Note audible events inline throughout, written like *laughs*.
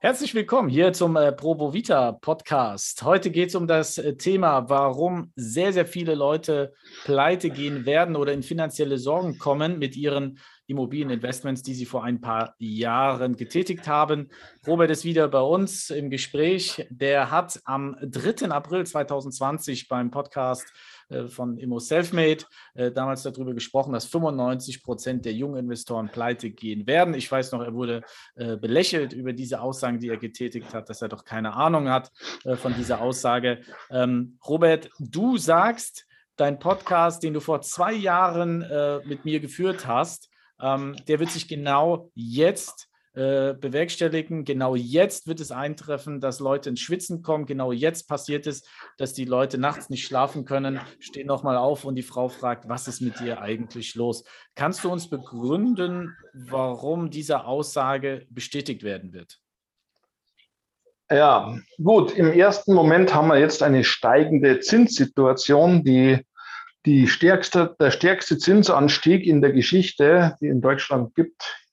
Herzlich willkommen hier zum äh, Vita Podcast. Heute geht es um das äh, Thema, warum sehr, sehr viele Leute pleite gehen werden oder in finanzielle Sorgen kommen mit ihren Immobilieninvestments, die sie vor ein paar Jahren getätigt haben. Robert ist wieder bei uns im Gespräch. Der hat am 3. April 2020 beim Podcast von Immo Selfmade äh, damals darüber gesprochen, dass 95 Prozent der jungen Investoren pleite gehen werden. Ich weiß noch, er wurde äh, belächelt über diese Aussagen, die er getätigt hat, dass er doch keine Ahnung hat von dieser Aussage. Ähm, Robert, du sagst, dein Podcast, den du vor zwei Jahren mit mir geführt hast, ähm, der wird sich genau jetzt äh, bewerkstelligen. Genau jetzt wird es eintreffen, dass Leute ins Schwitzen kommen. Genau jetzt passiert es, dass die Leute nachts nicht schlafen können, stehen nochmal auf und die Frau fragt, was ist mit dir eigentlich los? Kannst du uns begründen, warum diese Aussage bestätigt werden wird? Ja, gut. Im ersten Moment haben wir jetzt eine steigende Zinssituation, die die stärkste, der stärkste Zinsanstieg in der Geschichte, die in Deutschland gibt,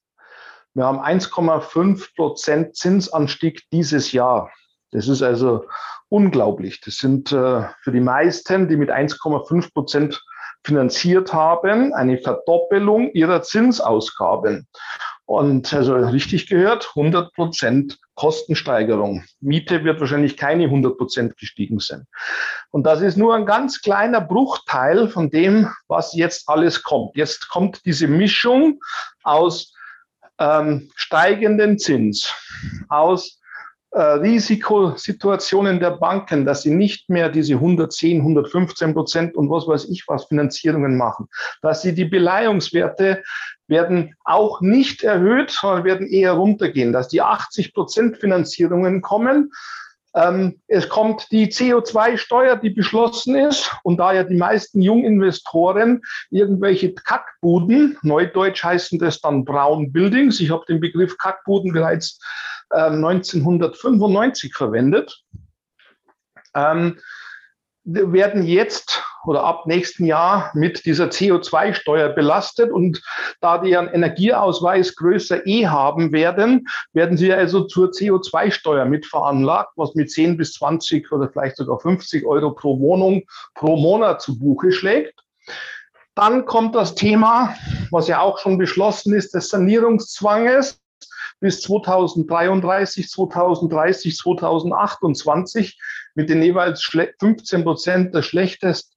wir haben 1,5 Prozent Zinsanstieg dieses Jahr. Das ist also unglaublich. Das sind äh, für die meisten, die mit 1,5 Prozent finanziert haben, eine Verdoppelung ihrer Zinsausgaben. Und also richtig gehört, 100 Prozent Kostensteigerung. Miete wird wahrscheinlich keine 100 Prozent gestiegen sein. Und das ist nur ein ganz kleiner Bruchteil von dem, was jetzt alles kommt. Jetzt kommt diese Mischung aus ähm, steigenden Zins, aus äh, Risikosituationen der Banken, dass sie nicht mehr diese 110, 115 Prozent und was weiß ich was Finanzierungen machen, dass sie die Beleihungswerte werden auch nicht erhöht, sondern werden eher runtergehen, dass die 80 Prozent Finanzierungen kommen, ähm, es kommt die CO2-Steuer, die beschlossen ist. Und da ja die meisten Junginvestoren irgendwelche Kackbuden, neudeutsch heißen das dann Brown Buildings, ich habe den Begriff Kackbuden bereits äh, 1995 verwendet, ähm, werden jetzt oder ab nächsten Jahr mit dieser CO2-Steuer belastet. Und da die einen Energieausweis größer E haben werden, werden sie also zur CO2-Steuer mit veranlagt, was mit 10 bis 20 oder vielleicht sogar 50 Euro pro Wohnung pro Monat zu Buche schlägt. Dann kommt das Thema, was ja auch schon beschlossen ist, des Sanierungszwanges bis 2033, 2030, 2028 mit den jeweils 15 Prozent der schlechtest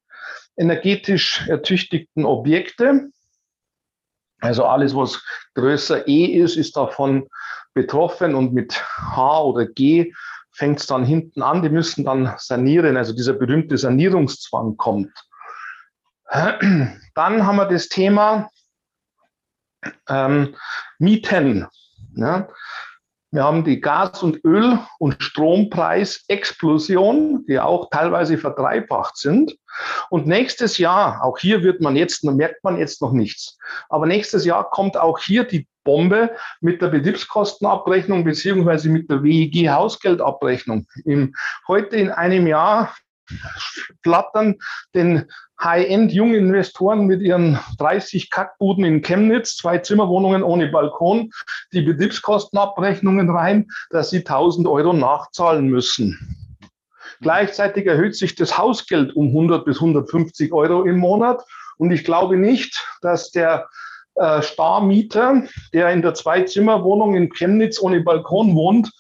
energetisch ertüchtigten Objekte. Also alles, was größer E ist, ist davon betroffen und mit H oder G fängt es dann hinten an. Die müssen dann sanieren, also dieser berühmte Sanierungszwang kommt. Dann haben wir das Thema ähm, Mieten. Ja. Wir haben die Gas- und Öl- und Strompreisexplosion, die auch teilweise verdreifacht sind. Und nächstes Jahr, auch hier wird man jetzt, merkt man jetzt noch nichts. Aber nächstes Jahr kommt auch hier die Bombe mit der Betriebskostenabrechnung beziehungsweise mit der WEG-Hausgeldabrechnung. heute in einem Jahr flattern den High-End-Junginvestoren mit ihren 30 Kackbuden in Chemnitz, zwei Zimmerwohnungen ohne Balkon, die Betriebskostenabrechnungen rein, dass sie 1000 Euro nachzahlen müssen. Gleichzeitig erhöht sich das Hausgeld um 100 bis 150 Euro im Monat. Und ich glaube nicht, dass der äh, Starmieter, der in der Zwei-Zimmer-Wohnung in Chemnitz ohne Balkon wohnt,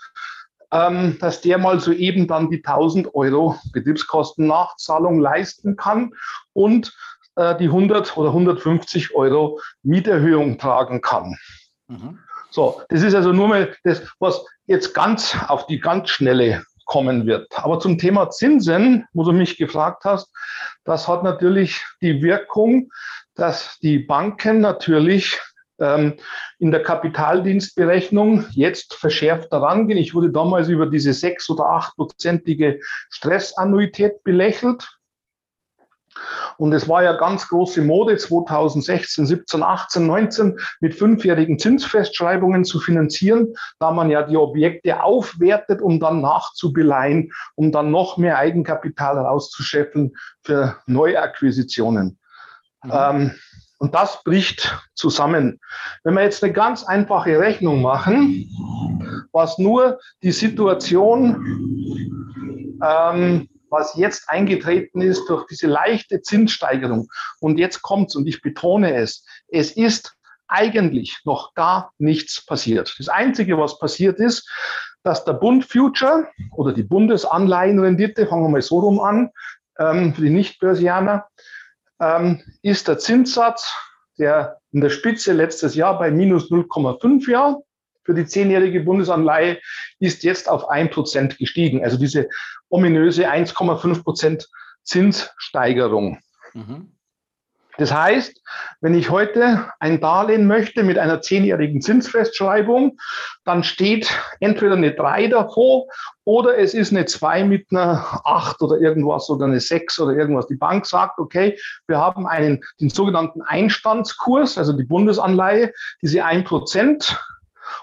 ähm, dass der mal soeben dann die 1000 Euro Betriebskostennachzahlung leisten kann und äh, die 100 oder 150 Euro Mieterhöhung tragen kann. Mhm. So, das ist also nur mal das, was jetzt ganz auf die ganz schnelle kommen wird. Aber zum Thema Zinsen, wo du mich gefragt hast, das hat natürlich die Wirkung, dass die Banken natürlich in der Kapitaldienstberechnung jetzt verschärft daran gehen. Ich wurde damals über diese sechs- oder achtprozentige Stressannuität belächelt. Und es war ja ganz große Mode 2016, 17, 18, 19 mit fünfjährigen Zinsfestschreibungen zu finanzieren, da man ja die Objekte aufwertet, um dann nachzubeleihen, um dann noch mehr Eigenkapital rauszuscheffeln für Neuakquisitionen. Mhm. Ähm, Und das bricht zusammen. Wenn wir jetzt eine ganz einfache Rechnung machen, was nur die Situation, ähm, was jetzt eingetreten ist durch diese leichte Zinssteigerung. Und jetzt kommt's, und ich betone es, es ist eigentlich noch gar nichts passiert. Das Einzige, was passiert ist, dass der Bund Future oder die Bundesanleihenrendite, fangen wir mal so rum an, ähm, für die Nicht-Börsianer, ähm, ist der Zinssatz, der in der Spitze letztes Jahr bei minus 0,5 Jahr für die zehnjährige Bundesanleihe ist jetzt auf ein Prozent gestiegen. Also diese ominöse 1,5 Prozent Zinssteigerung. Mhm. Das heißt, wenn ich heute ein Darlehen möchte mit einer zehnjährigen Zinsfestschreibung, dann steht entweder eine 3 davor oder es ist eine 2 mit einer 8 oder irgendwas oder eine 6 oder irgendwas. Die Bank sagt, okay, wir haben einen, den sogenannten Einstandskurs, also die Bundesanleihe, diese 1 Prozent.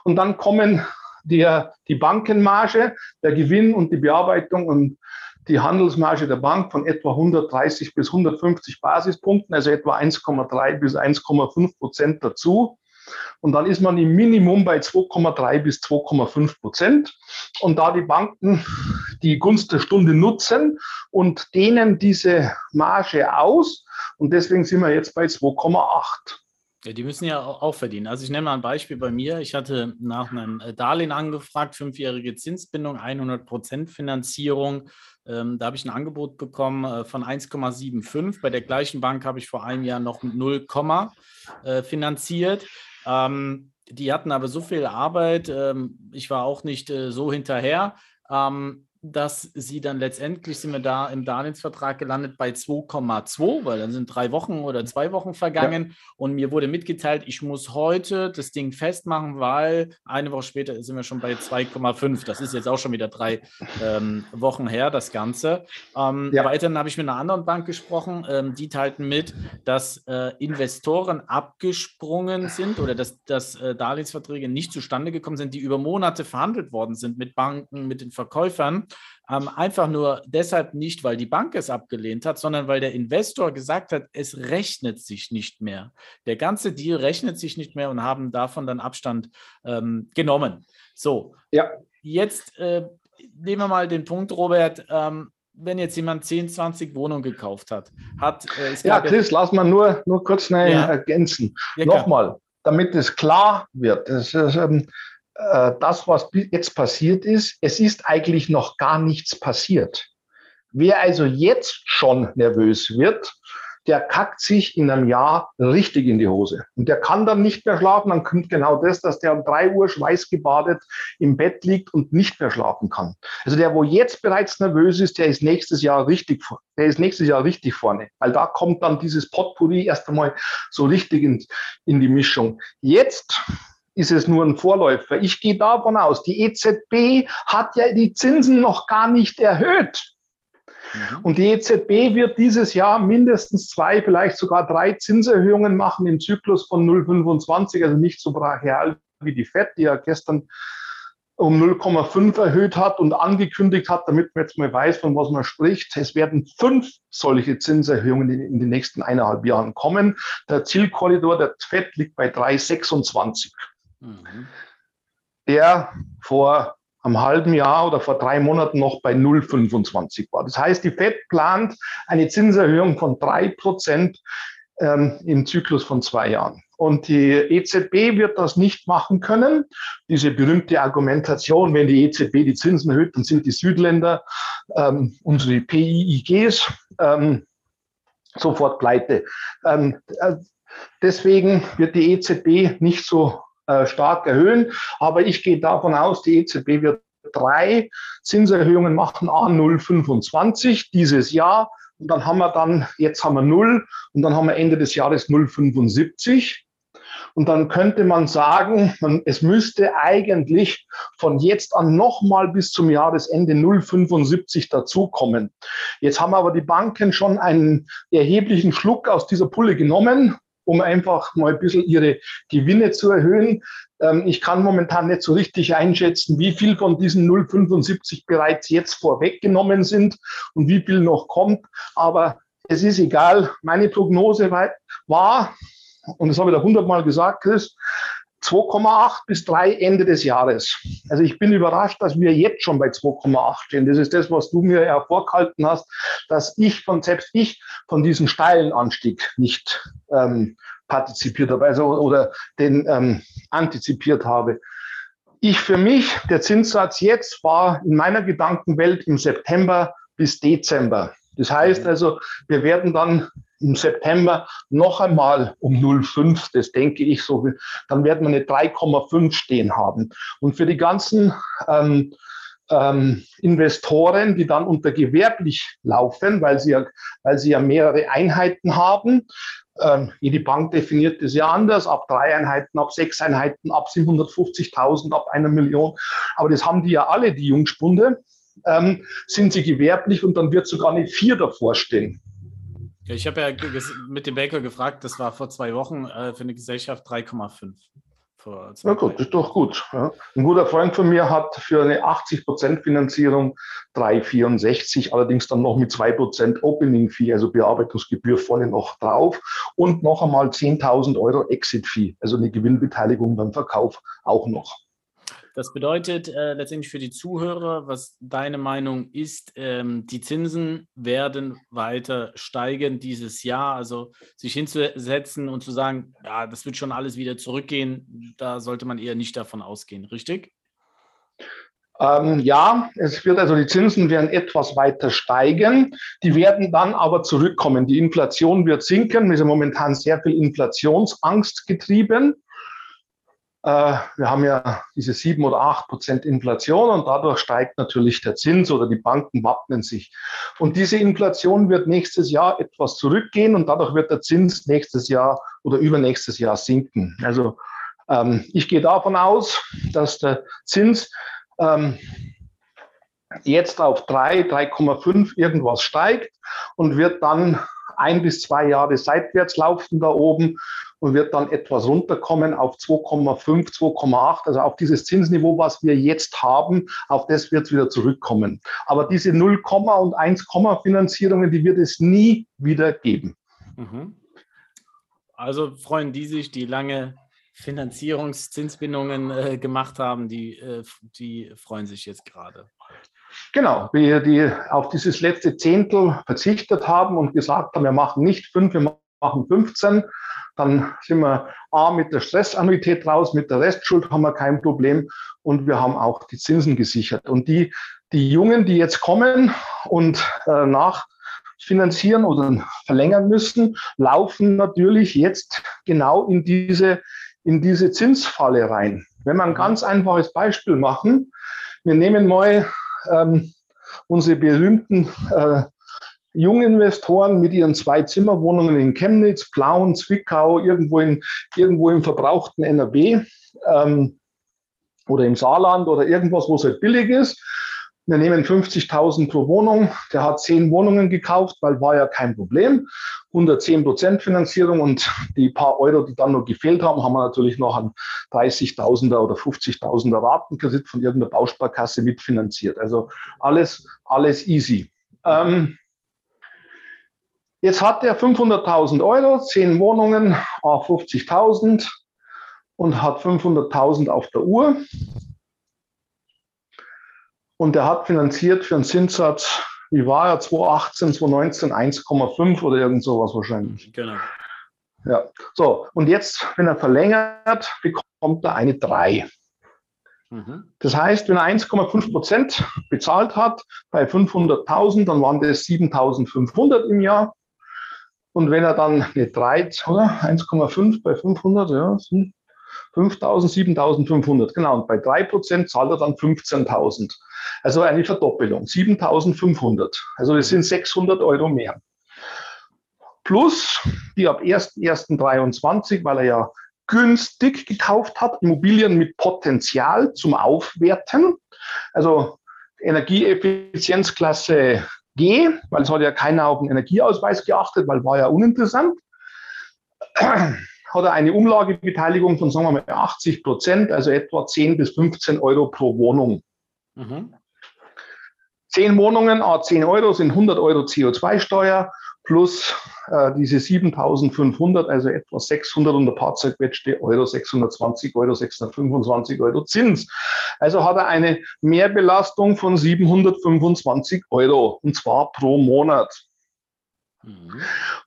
Und dann kommen der, die Bankenmarge, der Gewinn und die Bearbeitung und die Handelsmarge der Bank von etwa 130 bis 150 Basispunkten, also etwa 1,3 bis 1,5 Prozent dazu. Und dann ist man im Minimum bei 2,3 bis 2,5 Prozent. Und da die Banken die Gunst der Stunde nutzen und dehnen diese Marge aus, und deswegen sind wir jetzt bei 2,8. Ja, die müssen ja auch verdienen. Also ich nenne mal ein Beispiel bei mir. Ich hatte nach einem äh, Darlehen angefragt, fünfjährige Zinsbindung, 100 Prozent Finanzierung. Ähm, da habe ich ein Angebot bekommen äh, von 1,75. Bei der gleichen Bank habe ich vor einem Jahr noch mit 0, äh, finanziert. Ähm, die hatten aber so viel Arbeit. Ähm, ich war auch nicht äh, so hinterher. Ähm, dass sie dann letztendlich sind wir da im Darlehensvertrag gelandet bei 2,2, weil dann sind drei Wochen oder zwei Wochen vergangen ja. und mir wurde mitgeteilt, ich muss heute das Ding festmachen, weil eine Woche später sind wir schon bei 2,5. Das ist jetzt auch schon wieder drei ähm, Wochen her, das Ganze. Ähm, ja. Weiterhin habe ich mit einer anderen Bank gesprochen, ähm, die teilten mit, dass äh, Investoren abgesprungen sind oder dass, dass äh, Darlehensverträge nicht zustande gekommen sind, die über Monate verhandelt worden sind mit Banken, mit den Verkäufern ähm, einfach nur deshalb nicht, weil die Bank es abgelehnt hat, sondern weil der Investor gesagt hat, es rechnet sich nicht mehr. Der ganze Deal rechnet sich nicht mehr und haben davon dann Abstand ähm, genommen. So, ja. jetzt äh, nehmen wir mal den Punkt, Robert. Ähm, wenn jetzt jemand 10, 20 Wohnungen gekauft hat, hat äh, Ja, Chris, lass mal nur, nur kurz schnell ja. ergänzen. Ja, Nochmal, damit es klar wird. Das ist, ähm, äh, das, was jetzt passiert ist, es ist eigentlich noch gar nichts passiert. Wer also jetzt schon nervös wird, der kackt sich in einem Jahr richtig in die Hose. Und der kann dann nicht mehr schlafen. Dann kommt genau das, dass der um drei Uhr schweißgebadet im Bett liegt und nicht mehr schlafen kann. Also der, wo jetzt bereits nervös ist, der ist nächstes Jahr richtig, der ist nächstes Jahr richtig vorne. Weil da kommt dann dieses Potpourri erst einmal so richtig in, in die Mischung. Jetzt ist es nur ein Vorläufer. Ich gehe davon aus, die EZB hat ja die Zinsen noch gar nicht erhöht. Mhm. Und die EZB wird dieses Jahr mindestens zwei, vielleicht sogar drei Zinserhöhungen machen im Zyklus von 0,25, also nicht so brachial wie die FED, die ja gestern um 0,5 erhöht hat und angekündigt hat, damit man jetzt mal weiß, von was man spricht. Es werden fünf solche Zinserhöhungen in, in den nächsten eineinhalb Jahren kommen. Der Zielkorridor der FED liegt bei 3,26 mhm. der vor einem halben Jahr oder vor drei Monaten noch bei 0,25 war. Das heißt, die FED plant eine Zinserhöhung von drei Prozent ähm, im Zyklus von zwei Jahren. Und die EZB wird das nicht machen können. Diese berühmte Argumentation, wenn die EZB die Zinsen erhöht, dann sind die Südländer, ähm, unsere PIIGs, ähm, sofort pleite. Ähm, äh, deswegen wird die EZB nicht so äh, stark erhöhen. Aber ich gehe davon aus, die EZB wird drei Zinserhöhungen machen, A 0,25 dieses Jahr. Und dann haben wir dann, jetzt haben wir 0 und dann haben wir Ende des Jahres 0,75. Und dann könnte man sagen, man, es müsste eigentlich von jetzt an nochmal bis zum Jahresende 0,75 dazukommen. Jetzt haben aber die Banken schon einen erheblichen Schluck aus dieser Pulle genommen um einfach mal ein bisschen ihre Gewinne zu erhöhen. Ähm, ich kann momentan nicht so richtig einschätzen, wie viel von diesen 0,75 bereits jetzt vorweggenommen sind und wie viel noch kommt. Aber es ist egal. Meine Prognose war, und das habe ich da hundertmal gesagt, Chris, 2,8 bis 3 Ende des Jahres. Also ich bin überrascht, dass wir jetzt schon bei 2,8 stehen. Das ist das, was du mir ja vorgehalten hast, dass ich von selbst ich von diesem steilen Anstieg nicht ähm, partizipiert habe, also oder den ähm, antizipiert habe. Ich für mich, der Zinssatz jetzt war in meiner Gedankenwelt im September bis Dezember. Das heißt mhm. also, wir werden dann im September noch einmal um 0,5, das denke ich so, dann werden wir eine 3,5 stehen haben. Und für die ganzen ähm, ähm, Investoren, die dann unter gewerblich laufen, weil sie ja, weil sie ja mehrere Einheiten haben. Ähm, jede Bank definiert das ja anders, ab drei Einheiten, ab sechs Einheiten, ab 750.000, ab einer Million. Aber das haben die ja alle, die Jungspunde. Ähm, sind sie gewerblich und dann wird sogar eine vier davor stehen. Ich habe ja mit dem Baker gefragt, das war vor zwei Wochen äh, für eine Gesellschaft 3,5. Ja gut, das ist doch gut. Ja. Ein guter Freund von mir hat für eine 80% Finanzierung 3,64, allerdings dann noch mit 2% Opening Fee, also Bearbeitungsgebühr vorne noch drauf und noch einmal 10.000 Euro Exit Fee, also eine Gewinnbeteiligung beim Verkauf auch noch. Das bedeutet äh, letztendlich für die Zuhörer, was deine Meinung ist, ähm, die Zinsen werden weiter steigen dieses Jahr. Also sich hinzusetzen und zu sagen, ja, das wird schon alles wieder zurückgehen, da sollte man eher nicht davon ausgehen, richtig? Ähm, ja, es wird also die Zinsen werden etwas weiter steigen. Die werden dann aber zurückkommen. Die Inflation wird sinken. Wir sind momentan sehr viel Inflationsangst getrieben. Äh, wir haben ja diese sieben oder acht Prozent Inflation und dadurch steigt natürlich der Zins oder die Banken wappnen sich. Und diese Inflation wird nächstes Jahr etwas zurückgehen und dadurch wird der Zins nächstes Jahr oder übernächstes Jahr sinken. Also ähm, ich gehe davon aus, dass der Zins ähm, jetzt auf drei, 3,5 irgendwas steigt und wird dann ein bis zwei Jahre seitwärts laufen da oben und wird dann etwas runterkommen auf 2,5, 2,8. Also auf dieses Zinsniveau, was wir jetzt haben, auf das wird es wieder zurückkommen. Aber diese 0, und 1, Finanzierungen, die wird es nie wieder geben. Mhm. Also freuen die sich, die lange Finanzierungszinsbindungen äh, gemacht haben, die, äh, die freuen sich jetzt gerade. Genau, wir die auf dieses letzte Zehntel verzichtet haben und gesagt haben, wir machen nicht fünf, wir machen 15, dann sind wir A mit der Stressannuität raus, mit der Restschuld haben wir kein Problem und wir haben auch die Zinsen gesichert. Und die, die Jungen, die jetzt kommen und äh, nachfinanzieren oder verlängern müssen, laufen natürlich jetzt genau in diese, in diese Zinsfalle rein. Wenn wir ein ganz einfaches Beispiel machen, wir nehmen mal ähm, unsere berühmten äh, Junginvestoren mit ihren zwei Zimmerwohnungen in Chemnitz, Plauen, Zwickau, irgendwo, in, irgendwo im verbrauchten NRW ähm, oder im Saarland oder irgendwas, wo es halt billig ist. Wir nehmen 50.000 pro Wohnung. Der hat zehn Wohnungen gekauft, weil war ja kein Problem. 110 Prozent Finanzierung und die paar Euro, die dann noch gefehlt haben, haben wir natürlich noch an 30.000er oder 50.000er Ratenkredit von irgendeiner Bausparkasse mitfinanziert. Also alles, alles easy. Ähm, Jetzt hat er 500.000 Euro, 10 Wohnungen, 50.000 und hat 500.000 auf der Uhr. Und er hat finanziert für einen Zinssatz, wie war er, 2018, 2019, 1,5 oder irgend sowas wahrscheinlich. Genau. Ja, so, und jetzt, wenn er verlängert, bekommt er eine 3. Mhm. Das heißt, wenn er 1,5 Prozent bezahlt hat bei 500.000, dann waren das 7.500 im Jahr. Und wenn er dann eine 3, oder? 1,5 bei 500, ja, sind 5000, 7500, genau. Und bei 3% zahlt er dann 15.000. Also eine Verdoppelung, 7500. Also das sind 600 Euro mehr. Plus die ab 1.1.23, weil er ja günstig gekauft hat, Immobilien mit Potenzial zum Aufwerten. Also Energieeffizienzklasse G, weil es hat ja keiner auf den Energieausweis geachtet, weil war ja uninteressant. Hat er eine Umlagebeteiligung von, sagen wir mal, 80 Prozent, also etwa 10 bis 15 Euro pro Wohnung. Mhm. 10 Wohnungen, a 10 Euro sind 100 Euro CO2-Steuer plus äh, diese 7500, also etwa 600 und ein paar zerquetschte Euro, 620 Euro, 625 Euro Zins. Also hat er eine Mehrbelastung von 725 Euro und zwar pro Monat. Mhm.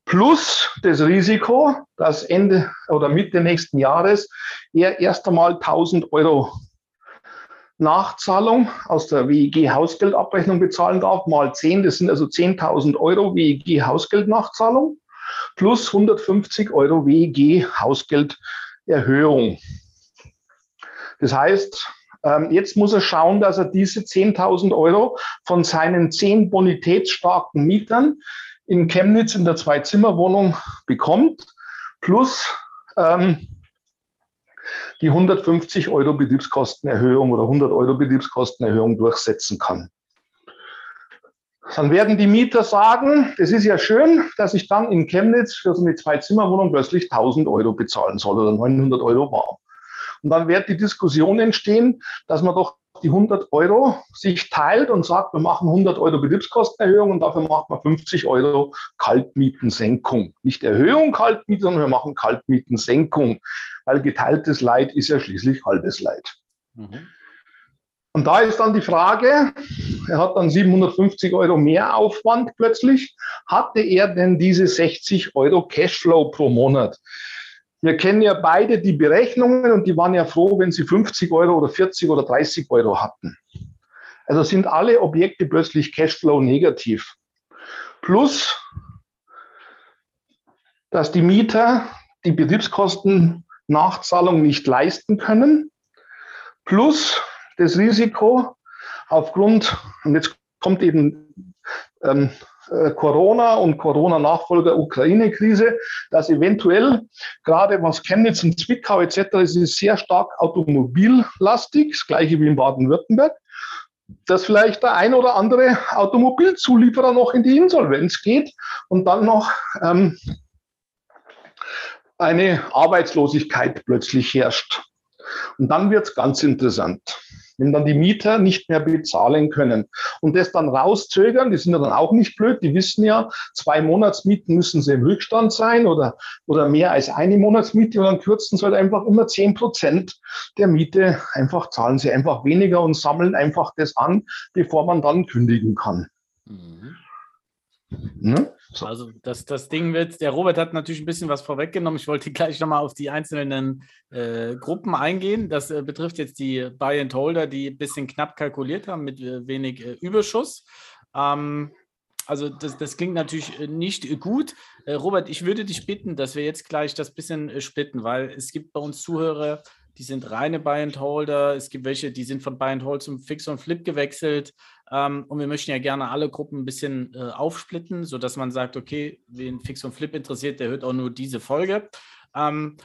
Plus das Risiko, dass Ende oder Mitte nächsten Jahres er erst einmal 1000 Euro Nachzahlung aus der WEG Hausgeldabrechnung bezahlen darf, mal 10, das sind also 10.000 Euro WEG Hausgeldnachzahlung plus 150 Euro WEG Hausgelderhöhung. Das heißt, ähm, jetzt muss er schauen, dass er diese 10.000 Euro von seinen zehn bonitätsstarken Mietern in Chemnitz in der Zwei-Zimmer-Wohnung bekommt, plus ähm, die 150 Euro Betriebskostenerhöhung oder 100 Euro Betriebskostenerhöhung durchsetzen kann. Dann werden die Mieter sagen, es ist ja schön, dass ich dann in Chemnitz für so eine Zwei-Zimmer-Wohnung plötzlich 1000 Euro bezahlen soll oder 900 Euro warm. Und dann wird die Diskussion entstehen, dass man doch die 100 Euro sich teilt und sagt, wir machen 100 Euro Betriebskostenerhöhung und dafür macht man 50 Euro Kaltmietensenkung. Nicht Erhöhung Kaltmieten, sondern wir machen Kaltmietensenkung, weil geteiltes Leid ist ja schließlich halbes Leid. Mhm. Und da ist dann die Frage, er hat dann 750 Euro mehr Aufwand plötzlich. Hatte er denn diese 60 Euro Cashflow pro Monat? Wir kennen ja beide die Berechnungen und die waren ja froh, wenn sie 50 Euro oder 40 oder 30 Euro hatten. Also sind alle Objekte plötzlich Cashflow negativ. Plus, dass die Mieter die Betriebskostennachzahlung nicht leisten können. Plus das Risiko aufgrund, und jetzt kommt eben ähm, äh, Corona und Corona-Nachfolger Ukraine-Krise, dass eventuell gerade was Chemnitz und Zwickau etc. ist, ist sehr stark automobillastig, das gleiche wie in Baden-Württemberg, dass vielleicht der ein oder andere Automobilzulieferer noch in die Insolvenz geht und dann noch ähm, eine Arbeitslosigkeit plötzlich herrscht. Und dann wird es ganz interessant wenn dann die Mieter nicht mehr bezahlen können und das dann rauszögern, die sind ja dann auch nicht blöd, die wissen ja, zwei Monatsmieten müssen sie im Rückstand sein oder, oder mehr als eine Monatsmiete und dann kürzen sie halt einfach immer zehn Prozent der Miete, einfach zahlen sie einfach weniger und sammeln einfach das an, bevor man dann kündigen kann. Mhm. Ne? So. Also das, das Ding wird, der Robert hat natürlich ein bisschen was vorweggenommen. Ich wollte gleich nochmal auf die einzelnen äh, Gruppen eingehen. Das äh, betrifft jetzt die Buy-and-Holder, die ein bisschen knapp kalkuliert haben mit äh, wenig äh, Überschuss. Ähm, also das, das klingt natürlich äh, nicht gut. Äh, Robert, ich würde dich bitten, dass wir jetzt gleich das bisschen splitten, weil es gibt bei uns Zuhörer, die sind reine Buy-and-Holder. Es gibt welche, die sind von Buy-and-Hold zum Fix und Flip gewechselt. Ähm, und wir möchten ja gerne alle Gruppen ein bisschen äh, aufsplitten, sodass man sagt, okay, wen Fix und Flip interessiert, der hört auch nur diese Folge. Ähm,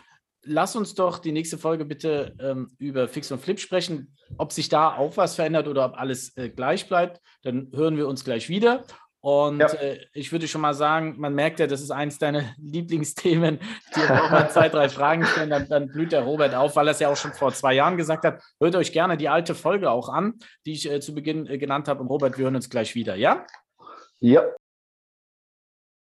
lass uns doch die nächste Folge bitte ähm, über Fix und Flip sprechen, ob sich da auch was verändert oder ob alles äh, gleich bleibt. Dann hören wir uns gleich wieder. Und ja. äh, ich würde schon mal sagen, man merkt ja, das ist eins deiner *laughs* Lieblingsthemen. Die auch mal zwei, drei Fragen stellen, dann, dann, blüht der Robert auf, weil er es ja auch schon vor zwei Jahren gesagt hat. Hört euch gerne die alte Folge auch an, die ich äh, zu Beginn äh, genannt habe. Und Robert, wir hören uns gleich wieder, ja? Ja.